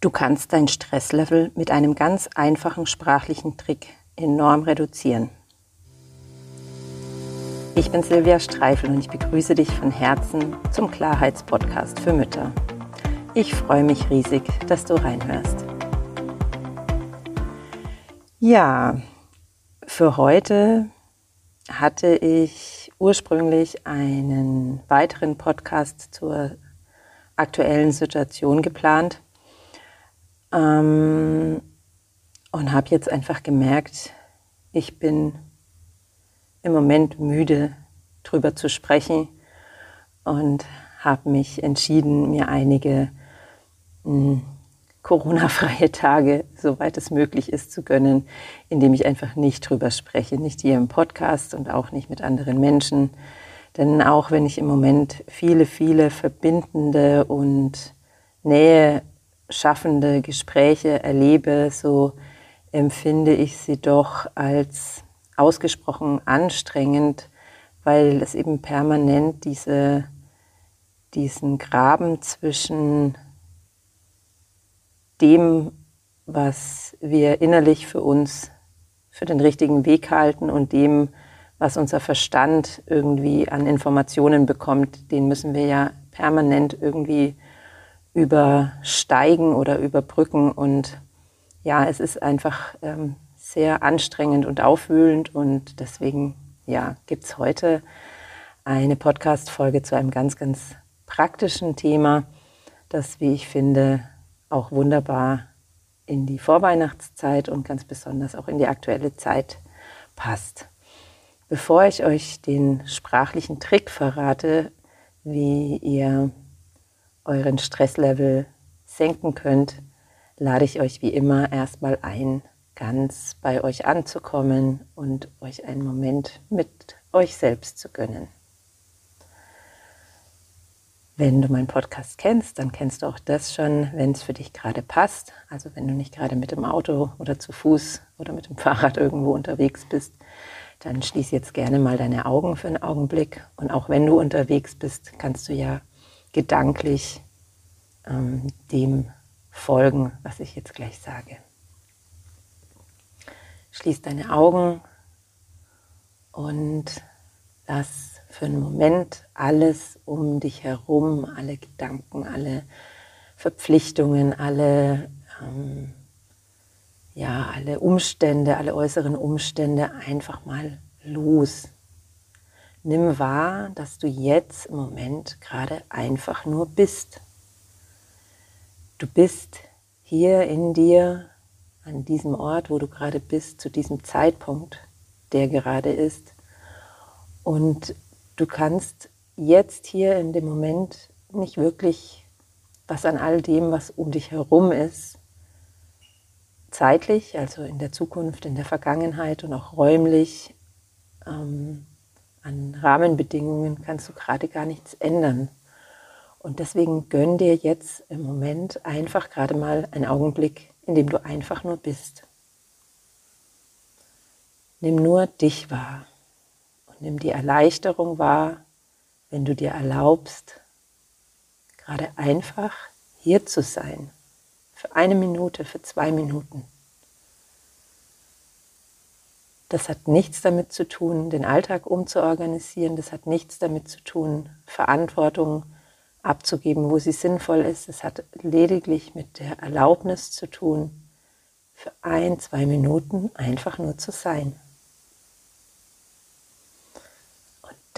Du kannst dein Stresslevel mit einem ganz einfachen sprachlichen Trick enorm reduzieren. Ich bin Silvia Streifel und ich begrüße dich von Herzen zum Klarheitspodcast für Mütter. Ich freue mich riesig, dass du reinhörst. Ja, für heute hatte ich ursprünglich einen weiteren Podcast zur aktuellen Situation geplant ähm, und habe jetzt einfach gemerkt, ich bin im Moment müde drüber zu sprechen und habe mich entschieden, mir einige hm, Corona-freie Tage, soweit es möglich ist, zu gönnen, indem ich einfach nicht drüber spreche, nicht hier im Podcast und auch nicht mit anderen Menschen. Denn auch wenn ich im Moment viele, viele verbindende und Nähe schaffende Gespräche erlebe, so empfinde ich sie doch als ausgesprochen anstrengend, weil es eben permanent diese, diesen Graben zwischen dem, was wir innerlich für uns für den richtigen Weg halten und dem, was unser Verstand irgendwie an Informationen bekommt, den müssen wir ja permanent irgendwie übersteigen oder überbrücken. Und ja, es ist einfach ähm, sehr anstrengend und aufwühlend und deswegen ja, gibt es heute eine Podcast-Folge zu einem ganz, ganz praktischen Thema, das, wie ich finde, auch wunderbar in die Vorweihnachtszeit und ganz besonders auch in die aktuelle Zeit passt. Bevor ich euch den sprachlichen Trick verrate, wie ihr euren Stresslevel senken könnt, lade ich euch wie immer erstmal ein, ganz bei euch anzukommen und euch einen Moment mit euch selbst zu gönnen. Wenn du meinen Podcast kennst, dann kennst du auch das schon, wenn es für dich gerade passt. Also wenn du nicht gerade mit dem Auto oder zu Fuß oder mit dem Fahrrad irgendwo unterwegs bist, dann schließ jetzt gerne mal deine Augen für einen Augenblick. Und auch wenn du unterwegs bist, kannst du ja gedanklich ähm, dem folgen, was ich jetzt gleich sage. Schließ deine Augen und lass für einen Moment alles um dich herum, alle Gedanken, alle Verpflichtungen, alle, ähm, ja, alle Umstände, alle äußeren Umstände einfach mal los. Nimm wahr, dass du jetzt im Moment gerade einfach nur bist. Du bist hier in dir, an diesem Ort, wo du gerade bist, zu diesem Zeitpunkt, der gerade ist. Und du kannst jetzt hier in dem Moment nicht wirklich was an all dem, was um dich herum ist, zeitlich, also in der Zukunft, in der Vergangenheit und auch räumlich, ähm, an Rahmenbedingungen kannst du gerade gar nichts ändern. Und deswegen gönn dir jetzt im Moment einfach gerade mal einen Augenblick, in dem du einfach nur bist. Nimm nur dich wahr. Nimm die Erleichterung wahr, wenn du dir erlaubst, gerade einfach hier zu sein. Für eine Minute, für zwei Minuten. Das hat nichts damit zu tun, den Alltag umzuorganisieren. Das hat nichts damit zu tun, Verantwortung abzugeben, wo sie sinnvoll ist. Es hat lediglich mit der Erlaubnis zu tun, für ein, zwei Minuten einfach nur zu sein.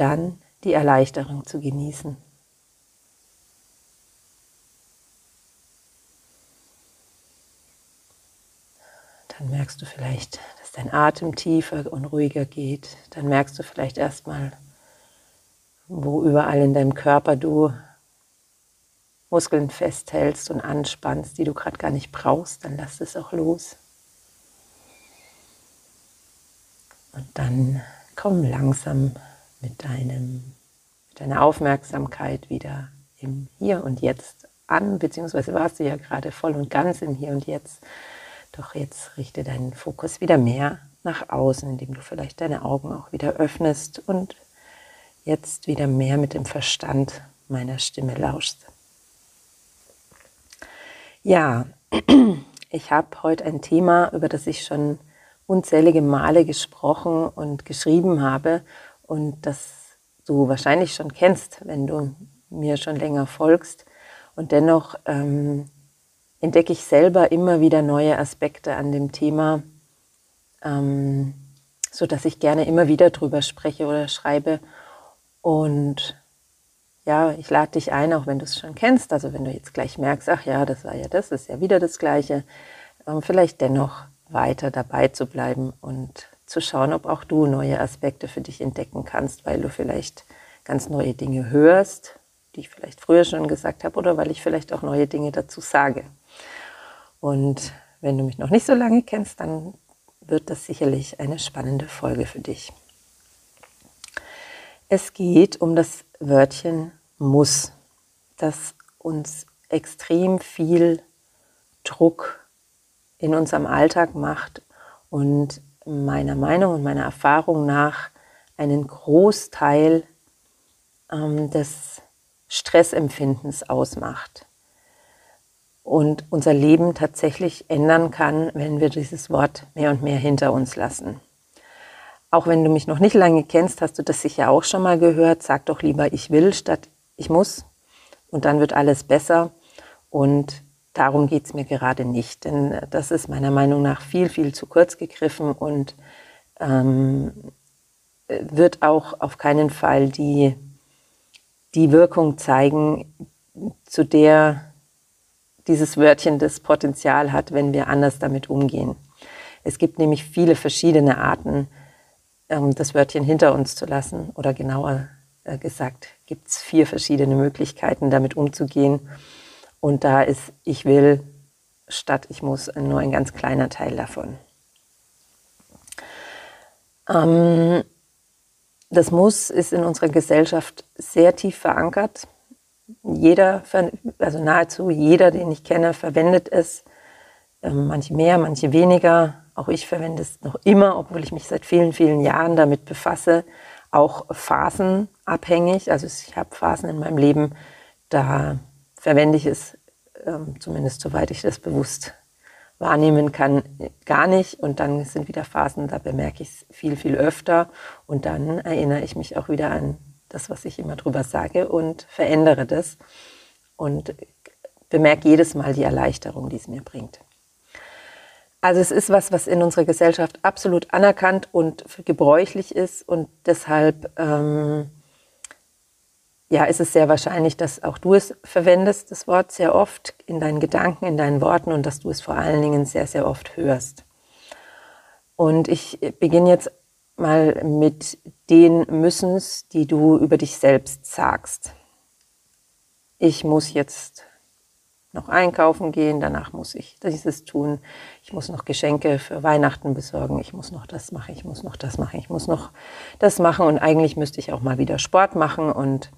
dann die Erleichterung zu genießen. Dann merkst du vielleicht, dass dein Atem tiefer und ruhiger geht. Dann merkst du vielleicht erstmal, wo überall in deinem Körper du Muskeln festhältst und anspannst, die du gerade gar nicht brauchst. Dann lass es auch los. Und dann komm langsam mit, deinem, mit deiner Aufmerksamkeit wieder im Hier und Jetzt an, beziehungsweise warst du ja gerade voll und ganz im Hier und Jetzt. Doch jetzt richte deinen Fokus wieder mehr nach außen, indem du vielleicht deine Augen auch wieder öffnest und jetzt wieder mehr mit dem Verstand meiner Stimme lauschst. Ja, Ich habe heute ein Thema, über das ich schon unzählige Male gesprochen und geschrieben habe und das du wahrscheinlich schon kennst, wenn du mir schon länger folgst. Und dennoch ähm, entdecke ich selber immer wieder neue Aspekte an dem Thema, ähm, so dass ich gerne immer wieder drüber spreche oder schreibe. Und ja, ich lade dich ein, auch wenn du es schon kennst, also wenn du jetzt gleich merkst, ach ja, das war ja das, ist ja wieder das Gleiche, ähm, vielleicht dennoch weiter dabei zu bleiben und zu schauen, ob auch du neue Aspekte für dich entdecken kannst, weil du vielleicht ganz neue Dinge hörst, die ich vielleicht früher schon gesagt habe, oder weil ich vielleicht auch neue Dinge dazu sage. Und wenn du mich noch nicht so lange kennst, dann wird das sicherlich eine spannende Folge für dich. Es geht um das Wörtchen muss, das uns extrem viel Druck in unserem Alltag macht und meiner Meinung und meiner Erfahrung nach einen Großteil ähm, des Stressempfindens ausmacht und unser Leben tatsächlich ändern kann, wenn wir dieses Wort mehr und mehr hinter uns lassen. Auch wenn du mich noch nicht lange kennst, hast du das sicher auch schon mal gehört. Sag doch lieber, ich will statt ich muss. Und dann wird alles besser. Und darum geht es mir gerade nicht. Denn das ist meiner Meinung nach viel, viel zu kurz gegriffen und ähm, wird auch auf keinen Fall die, die Wirkung zeigen, zu der dieses Wörtchen das Potenzial hat, wenn wir anders damit umgehen. Es gibt nämlich viele verschiedene Arten, ähm, das Wörtchen hinter uns zu lassen. Oder genauer äh, gesagt, gibt es vier verschiedene Möglichkeiten, damit umzugehen. Und da ist ich will statt ich muss nur ein ganz kleiner Teil davon. Ähm, das Muss ist in unserer Gesellschaft sehr tief verankert. Jeder, also nahezu jeder, den ich kenne, verwendet es. Ähm, manche mehr, manche weniger. Auch ich verwende es noch immer, obwohl ich mich seit vielen, vielen Jahren damit befasse. Auch phasenabhängig. Also ich habe Phasen in meinem Leben, da verwende ich es, ähm, zumindest soweit ich das bewusst wahrnehmen kann, gar nicht. Und dann sind wieder Phasen, da bemerke ich es viel, viel öfter. Und dann erinnere ich mich auch wieder an das, was ich immer drüber sage und verändere das. Und bemerke jedes Mal die Erleichterung, die es mir bringt. Also es ist was, was in unserer Gesellschaft absolut anerkannt und gebräuchlich ist und deshalb ähm, ja, ist es sehr wahrscheinlich, dass auch du es verwendest, das Wort sehr oft in deinen Gedanken, in deinen Worten und dass du es vor allen Dingen sehr, sehr oft hörst. Und ich beginne jetzt mal mit den Müssens, die du über dich selbst sagst. Ich muss jetzt noch einkaufen gehen, danach muss ich dieses tun, ich muss noch Geschenke für Weihnachten besorgen, ich muss noch das machen, ich muss noch das machen, ich muss noch das machen und eigentlich müsste ich auch mal wieder Sport machen und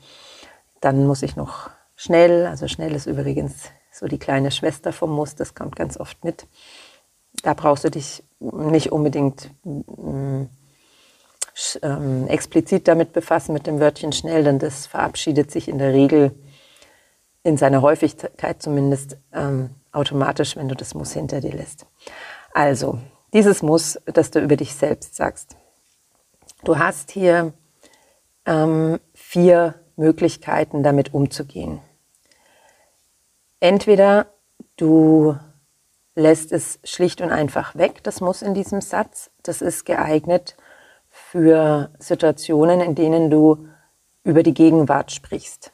dann muss ich noch schnell, also schnell ist übrigens so die kleine Schwester vom Muss, das kommt ganz oft mit. Da brauchst du dich nicht unbedingt ähm, explizit damit befassen, mit dem Wörtchen schnell, denn das verabschiedet sich in der Regel in seiner Häufigkeit zumindest ähm, automatisch, wenn du das Muss hinter dir lässt. Also, dieses Muss, das du über dich selbst sagst. Du hast hier ähm, vier Möglichkeiten, damit umzugehen. Entweder du lässt es schlicht und einfach weg, das Muss in diesem Satz. Das ist geeignet für Situationen, in denen du über die Gegenwart sprichst.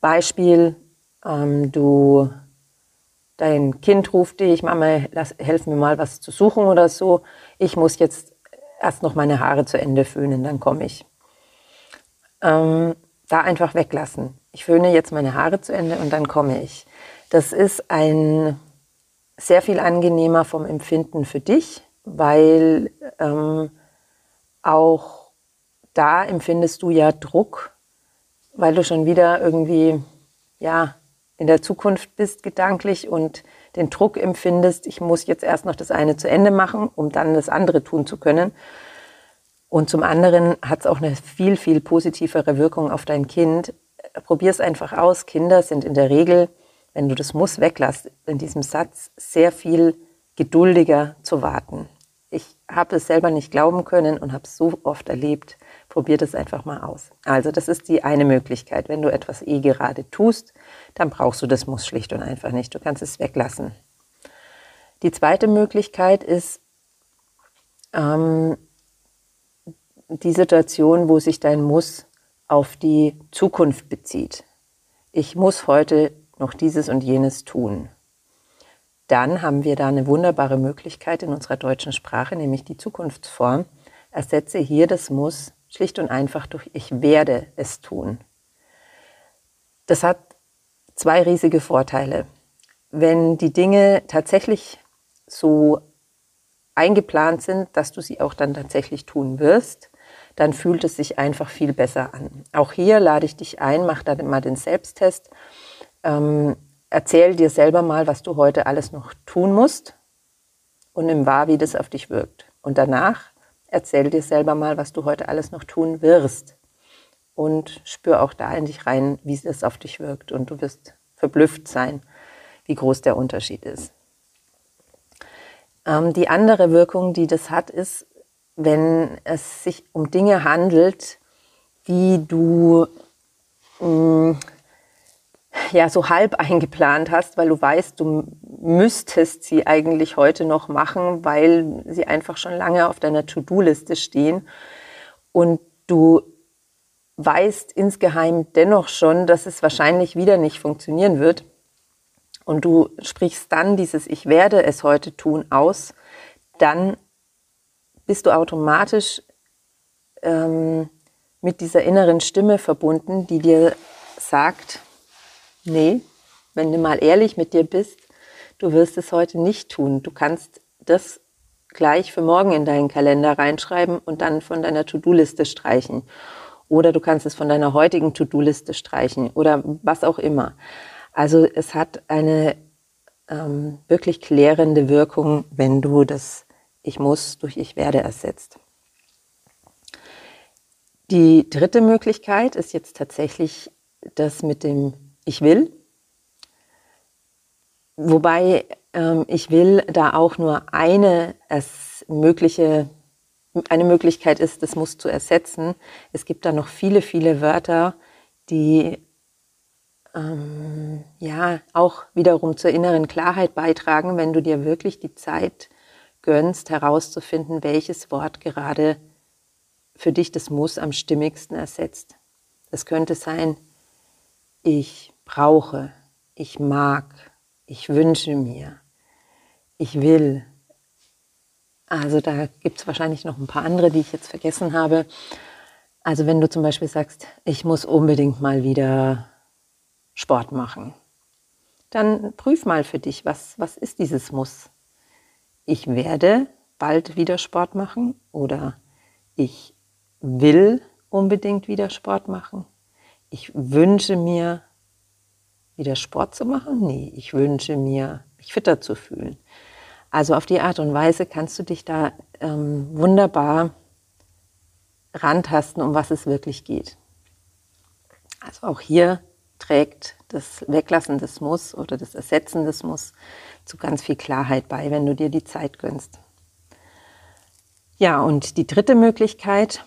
Beispiel, ähm, du, dein Kind ruft dich, Mama, lass, helf mir mal was zu suchen oder so. Ich muss jetzt erst noch meine Haare zu Ende föhnen, dann komme ich. Ähm, da einfach weglassen. Ich föhne jetzt meine Haare zu Ende und dann komme ich. Das ist ein sehr viel angenehmer vom Empfinden für dich, weil ähm, auch da empfindest du ja Druck weil du schon wieder irgendwie, ja, in der Zukunft bist gedanklich und den Druck empfindest, ich muss jetzt erst noch das eine zu Ende machen, um dann das andere tun zu können. Und zum anderen hat es auch eine viel, viel positivere Wirkung auf dein Kind. Probier es einfach aus. Kinder sind in der Regel, wenn du das Muss weglässt, in diesem Satz sehr viel geduldiger zu warten. Ich habe es selber nicht glauben können und habe es so oft erlebt. Probier das einfach mal aus. Also das ist die eine Möglichkeit. Wenn du etwas eh gerade tust, dann brauchst du das Muss schlicht und einfach nicht. Du kannst es weglassen. Die zweite Möglichkeit ist ähm, die Situation, wo sich dein Muss auf die Zukunft bezieht. Ich muss heute noch dieses und jenes tun. Dann haben wir da eine wunderbare Möglichkeit in unserer deutschen Sprache, nämlich die Zukunftsform. Ersetze hier das Muss schlicht und einfach durch Ich werde es tun. Das hat zwei riesige Vorteile. Wenn die Dinge tatsächlich so eingeplant sind, dass du sie auch dann tatsächlich tun wirst, dann fühlt es sich einfach viel besser an. Auch hier lade ich dich ein, mach da mal den Selbsttest. Ähm, erzähl dir selber mal, was du heute alles noch tun musst und nimm wahr, wie das auf dich wirkt. Und danach erzähl dir selber mal, was du heute alles noch tun wirst. Und spür auch da in dich rein, wie es auf dich wirkt. Und du wirst verblüfft sein, wie groß der Unterschied ist. Ähm, die andere Wirkung, die das hat, ist, wenn es sich um Dinge handelt, die du mh, mm, ja so halb eingeplant hast, weil du weißt, du müsstest sie eigentlich heute noch machen, weil sie einfach schon lange auf deiner To-Do-Liste stehen. Und du weißt insgeheim dennoch schon, dass es wahrscheinlich wieder nicht funktionieren wird. Und du sprichst dann dieses Ich werde es heute tun aus, dann bist du automatisch ähm, mit dieser inneren Stimme verbunden, die dir sagt, Nee, wenn du mal ehrlich mit dir bist, du wirst es heute nicht tun. Du kannst das gleich für morgen in deinen Kalender reinschreiben und dann von deiner To-Do-Liste streichen. Oder du kannst es von deiner heutigen To-Do-Liste streichen oder was auch immer. Also es hat eine ähm, wirklich klärende Wirkung, wenn du das Ich muss durch Ich werde ersetzt. Die dritte Möglichkeit ist jetzt tatsächlich das mit dem ich will. Wobei ähm, ich will da auch nur eine es mögliche eine Möglichkeit ist, das muss zu ersetzen. Es gibt da noch viele, viele Wörter, die ähm, ja auch wiederum zur inneren Klarheit beitragen, wenn du dir wirklich die Zeit gönnst, herauszufinden, welches Wort gerade für dich das Muss am stimmigsten ersetzt. Es könnte sein, ich brauche, ich mag, ich wünsche mir, ich will. Also da gibt es wahrscheinlich noch ein paar andere, die ich jetzt vergessen habe. Also wenn du zum Beispiel sagst, ich muss unbedingt mal wieder Sport machen, dann prüf mal für dich, was, was ist dieses Muss. Ich werde bald wieder Sport machen oder ich will unbedingt wieder Sport machen. Ich wünsche mir wieder Sport zu machen? Nee, ich wünsche mir, mich fitter zu fühlen. Also auf die Art und Weise kannst du dich da ähm, wunderbar rantasten, um was es wirklich geht. Also auch hier trägt das Weglassen des Muss oder das Ersetzen des Muss zu ganz viel Klarheit bei, wenn du dir die Zeit gönnst. Ja, und die dritte Möglichkeit,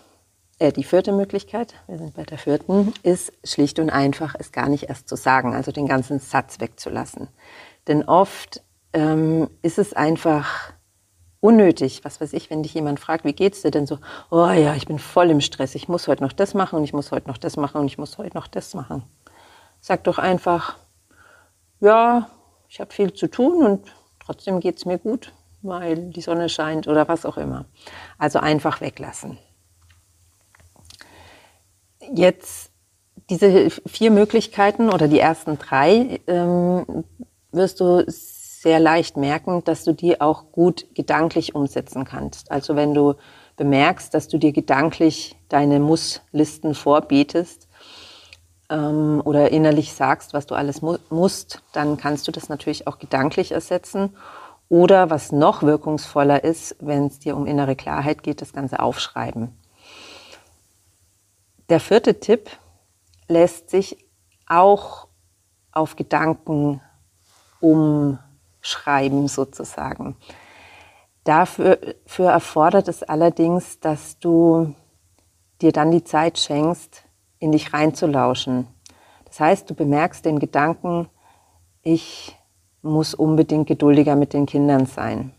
äh, die vierte Möglichkeit, wir sind bei der vierten, ist schlicht und einfach, es gar nicht erst zu sagen, also den ganzen Satz wegzulassen. Denn oft ähm, ist es einfach unnötig, was weiß ich, wenn dich jemand fragt, wie geht's dir denn so? Oh ja, ich bin voll im Stress, ich muss heute noch das machen und ich muss heute noch das machen und ich muss heute noch das machen. Sag doch einfach, ja, ich habe viel zu tun und trotzdem geht's mir gut, weil die Sonne scheint oder was auch immer. Also einfach weglassen. Jetzt diese vier Möglichkeiten oder die ersten drei ähm, wirst du sehr leicht merken, dass du die auch gut gedanklich umsetzen kannst. Also wenn du bemerkst, dass du dir gedanklich deine Muss-Listen vorbetest ähm, oder innerlich sagst, was du alles mu musst, dann kannst du das natürlich auch gedanklich ersetzen. Oder was noch wirkungsvoller ist, wenn es dir um innere Klarheit geht, das Ganze aufschreiben. Der vierte Tipp lässt sich auch auf Gedanken umschreiben sozusagen. Dafür erfordert es allerdings, dass du dir dann die Zeit schenkst, in dich reinzulauschen. Das heißt, du bemerkst den Gedanken, ich muss unbedingt geduldiger mit den Kindern sein.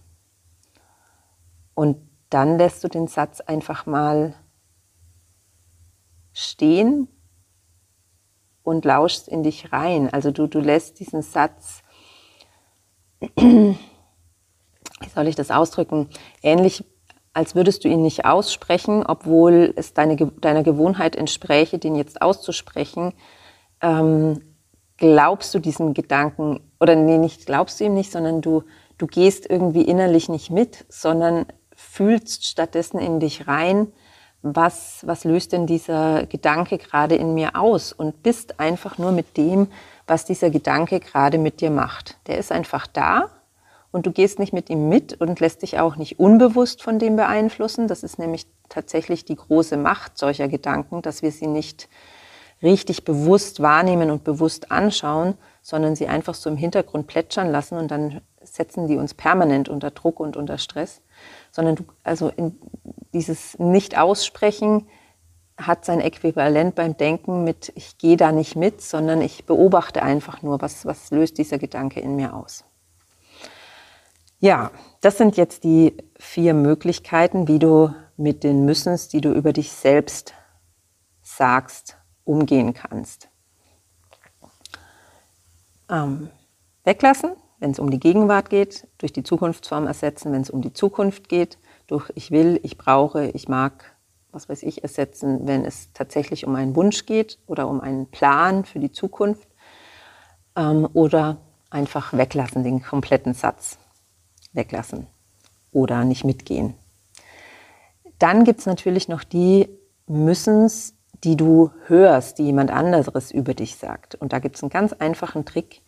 Und dann lässt du den Satz einfach mal stehen und lauschst in dich rein. Also du, du lässt diesen Satz, wie soll ich das ausdrücken, ähnlich als würdest du ihn nicht aussprechen, obwohl es deine, deiner Gewohnheit entspräche, den jetzt auszusprechen. Ähm, glaubst du diesem Gedanken, oder nee, nicht glaubst du ihm nicht, sondern du, du gehst irgendwie innerlich nicht mit, sondern fühlst stattdessen in dich rein, was, was löst denn dieser Gedanke gerade in mir aus und bist einfach nur mit dem, was dieser Gedanke gerade mit dir macht. Der ist einfach da und du gehst nicht mit ihm mit und lässt dich auch nicht unbewusst von dem beeinflussen. Das ist nämlich tatsächlich die große Macht solcher Gedanken, dass wir sie nicht richtig bewusst wahrnehmen und bewusst anschauen, sondern sie einfach so im Hintergrund plätschern lassen und dann setzen die uns permanent unter Druck und unter Stress, sondern du, also dieses Nicht-Aussprechen hat sein Äquivalent beim Denken mit, ich gehe da nicht mit, sondern ich beobachte einfach nur, was, was löst dieser Gedanke in mir aus. Ja, das sind jetzt die vier Möglichkeiten, wie du mit den Müssens, die du über dich selbst sagst, umgehen kannst. Ähm, weglassen, wenn es um die Gegenwart geht, durch die Zukunftsform ersetzen, wenn es um die Zukunft geht, durch ich will, ich brauche, ich mag, was weiß ich, ersetzen, wenn es tatsächlich um einen Wunsch geht oder um einen Plan für die Zukunft ähm, oder einfach weglassen, den kompletten Satz weglassen oder nicht mitgehen. Dann gibt es natürlich noch die Müssens, die du hörst, die jemand anderes über dich sagt. Und da gibt es einen ganz einfachen Trick.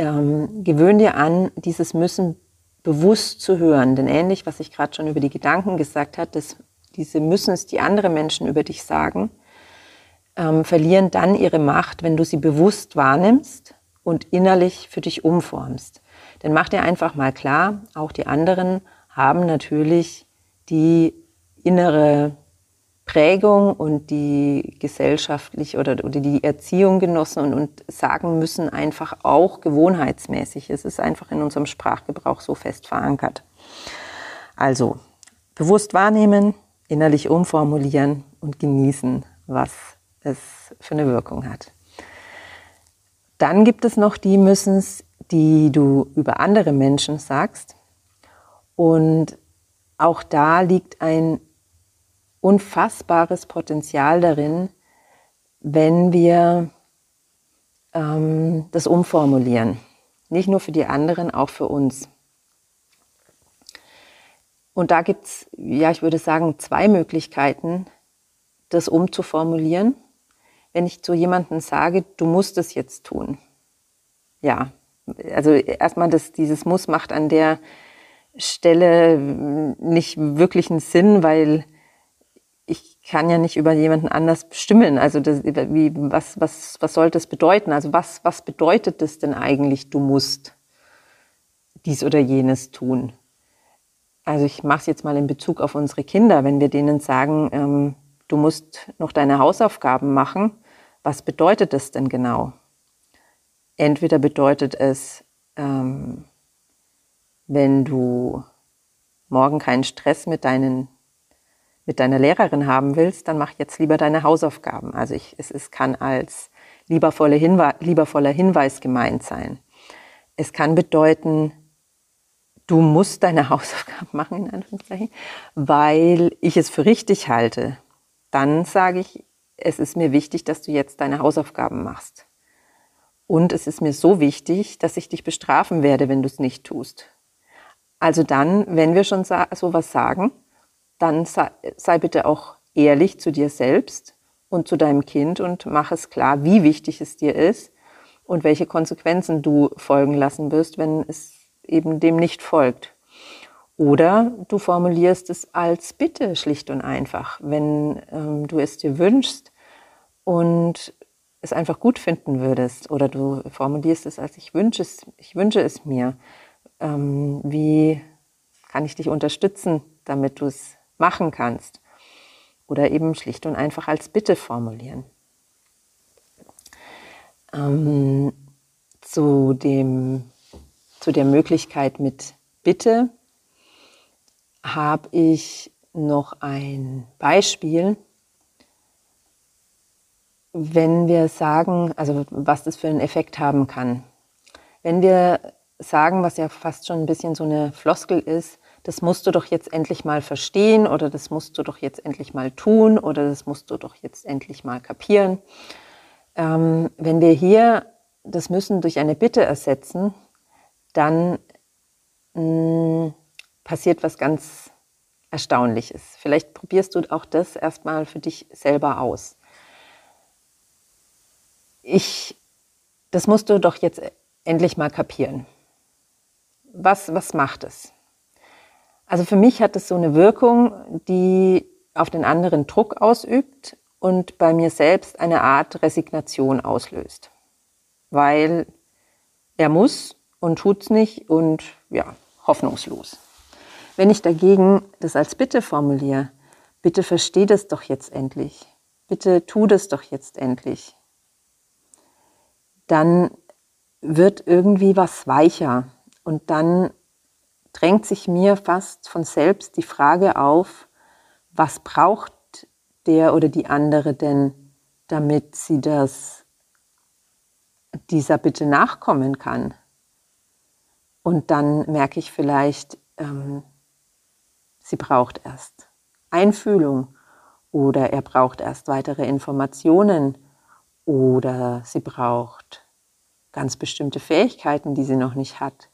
Ähm, gewöhn dir an, dieses Müssen bewusst zu hören. Denn ähnlich, was ich gerade schon über die Gedanken gesagt habe, dass diese Müssens, die andere Menschen über dich sagen, ähm, verlieren dann ihre Macht, wenn du sie bewusst wahrnimmst und innerlich für dich umformst. Denn mach dir einfach mal klar, auch die anderen haben natürlich die innere Prägung und die gesellschaftlich oder, oder die Erziehung genossen und, und sagen müssen einfach auch gewohnheitsmäßig. Es ist einfach in unserem Sprachgebrauch so fest verankert. Also bewusst wahrnehmen, innerlich umformulieren und genießen, was es für eine Wirkung hat. Dann gibt es noch die Müssens, die du über andere Menschen sagst. Und auch da liegt ein unfassbares Potenzial darin, wenn wir ähm, das umformulieren. Nicht nur für die anderen, auch für uns. Und da gibt es, ja, ich würde sagen, zwei Möglichkeiten, das umzuformulieren. Wenn ich zu jemandem sage, du musst es jetzt tun. Ja, also erstmal, dass dieses Muss macht an der Stelle nicht wirklich einen Sinn, weil kann ja nicht über jemanden anders bestimmen. Also das, wie, was, was, was soll das bedeuten? Also was, was bedeutet das denn eigentlich, du musst dies oder jenes tun? Also ich mache es jetzt mal in Bezug auf unsere Kinder. Wenn wir denen sagen, ähm, du musst noch deine Hausaufgaben machen, was bedeutet das denn genau? Entweder bedeutet es, ähm, wenn du morgen keinen Stress mit deinen mit deiner Lehrerin haben willst, dann mach jetzt lieber deine Hausaufgaben. Also ich, es, es kann als liebervoller Hinweis, liebervoller Hinweis gemeint sein. Es kann bedeuten, du musst deine Hausaufgaben machen, in Anführungszeichen, weil ich es für richtig halte. Dann sage ich, es ist mir wichtig, dass du jetzt deine Hausaufgaben machst. Und es ist mir so wichtig, dass ich dich bestrafen werde, wenn du es nicht tust. Also dann, wenn wir schon sowas sagen, dann sei, sei bitte auch ehrlich zu dir selbst und zu deinem Kind und mach es klar, wie wichtig es dir ist und welche Konsequenzen du folgen lassen wirst, wenn es eben dem nicht folgt. Oder du formulierst es als Bitte schlicht und einfach, wenn ähm, du es dir wünschst und es einfach gut finden würdest oder du formulierst es als ich wünsche es, ich wünsche es mir. Ähm, wie kann ich dich unterstützen, damit du es machen kannst? Oder eben schlicht und einfach als Bitte formulieren. Ähm, zu, dem, zu der Möglichkeit mit Bitte habe ich noch ein Beispiel, wenn wir sagen, also was das für einen Effekt haben kann. Wenn wir sagen, was ja fast schon ein bisschen so eine Floskel ist, das musst du doch jetzt endlich mal verstehen oder das musst du doch jetzt endlich mal tun oder das musst du doch jetzt endlich mal kapieren. Ähm, wenn wir hier das Müssen durch eine Bitte ersetzen, dann mh, mm, passiert was ganz Erstaunliches. Vielleicht probierst du auch das erstmal für dich selber aus. Ich, das musst du doch jetzt endlich mal kapieren. Was, was macht es? Also für mich hat es so eine Wirkung, die auf den anderen Druck ausübt und bei mir selbst eine Art Resignation auslöst. Weil er muss und tut's nicht und ja, hoffnungslos. Wenn ich dagegen das als Bitte formuliere, bitte versteh das doch jetzt endlich, bitte tu das doch jetzt endlich, dann wird irgendwie was weicher und dann drängt sich mir fast von selbst die Frage auf, was braucht der oder die andere denn, damit sie das dieser Bitte nachkommen kann? Und dann merke ich vielleicht, ähm, sie braucht erst Einfühlung oder er braucht erst weitere Informationen oder sie braucht ganz bestimmte Fähigkeiten, die sie noch nicht hat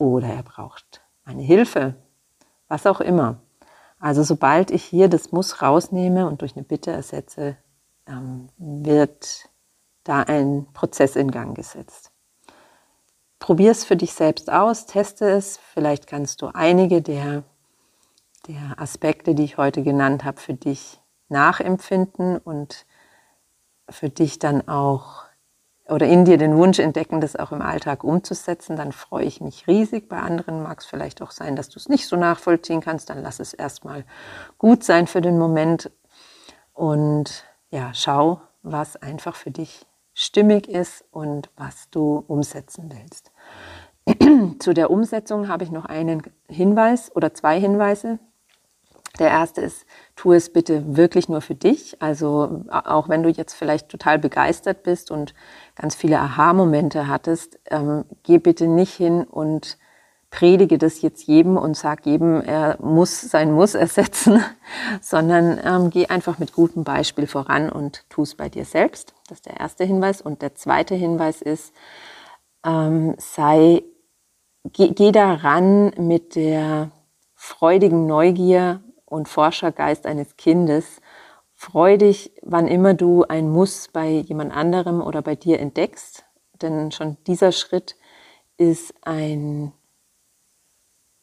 oder er braucht eine Hilfe, was auch immer. Also sobald ich hier das Muss rausnehme und durch eine Bitte ersetze, ähm, wird da ein Prozess in Gang gesetzt. Probier es für dich selbst aus, teste es. Vielleicht kannst du einige der, der Aspekte, die ich heute genannt habe, für dich nachempfinden und für dich dann auch oder in dir den Wunsch entdecken, das auch im Alltag umzusetzen, dann freue ich mich riesig. Bei anderen mag es vielleicht auch sein, dass du es nicht so nachvollziehen kannst. Dann lass es erstmal gut sein für den Moment und ja, schau, was einfach für dich stimmig ist und was du umsetzen willst. Zu der Umsetzung habe ich noch einen Hinweis oder zwei Hinweise. Der erste ist, tu es bitte wirklich nur für dich. Also auch wenn du jetzt vielleicht total begeistert bist und ganz viele Aha-Momente hattest, ähm, geh bitte nicht hin und predige das jetzt jedem und sag jedem, er muss sein Muss ersetzen, sondern ähm, geh einfach mit gutem Beispiel voran und tu es bei dir selbst. Das ist der erste Hinweis. Und der zweite Hinweis ist, ähm, sei, geh, geh daran mit der freudigen Neugier und Forschergeist eines Kindes. Freu dich, wann immer du ein Muss bei jemand anderem oder bei dir entdeckst, denn schon dieser Schritt ist ein,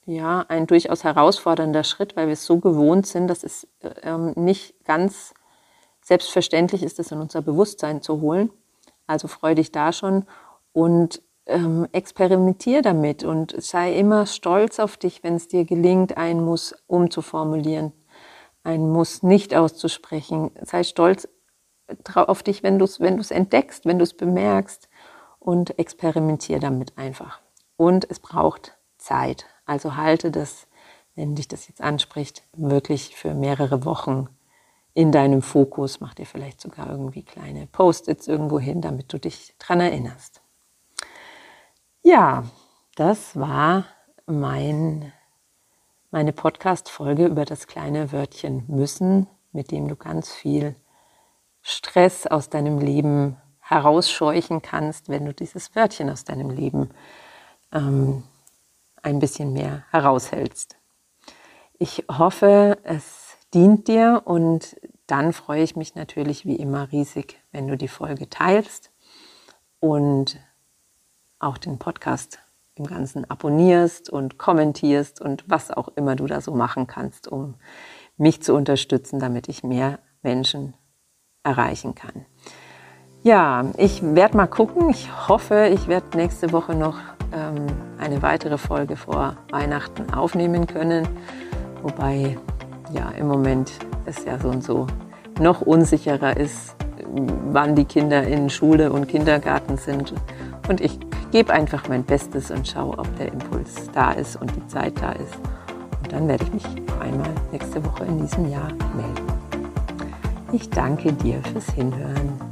ja, ein durchaus herausfordernder Schritt, weil wir es so gewohnt sind, dass es ähm, nicht ganz selbstverständlich ist, es in unser Bewusstsein zu holen. Also freu dich da schon und ähm, experimentier damit und sei immer stolz auf dich, wenn es dir gelingt, ein Muss umzuformulieren, ein Muss nicht auszusprechen. Sei stolz auf dich, wenn du es wenn entdeckst, wenn du es bemerkst und experimentier damit einfach. Und es braucht Zeit. Also halte das, wenn dich das jetzt anspricht, wirklich für mehrere Wochen in deinem Fokus. Mach dir vielleicht sogar irgendwie kleine Post-its irgendwo hin, damit du dich dran erinnerst. Ja, das war mein, meine Podcast-Folge über das kleine Wörtchen müssen, mit dem du ganz viel Stress aus deinem Leben herausscheuchen kannst, wenn du dieses Wörtchen aus deinem Leben ähm, ein bisschen mehr heraushältst. Ich hoffe, es dient dir und dann freue ich mich natürlich wie immer riesig, wenn du die Folge teilst und auch den Podcast im Ganzen abonnierst und kommentierst und was auch immer du da so machen kannst, um mich zu unterstützen, damit ich mehr Menschen erreichen kann. Ja, ich werde mal gucken. Ich hoffe, ich werde nächste Woche noch ähm, eine weitere Folge vor Weihnachten aufnehmen können. Wobei ja im Moment es ja so und so noch unsicherer ist, wann die Kinder in Schule und Kindergarten sind. Und ich gebe einfach mein Bestes und schaue, ob der Impuls da ist und die Zeit da ist. Und dann werde ich mich einmal nächste Woche in diesem Jahr melden. Ich danke dir fürs Hinhören.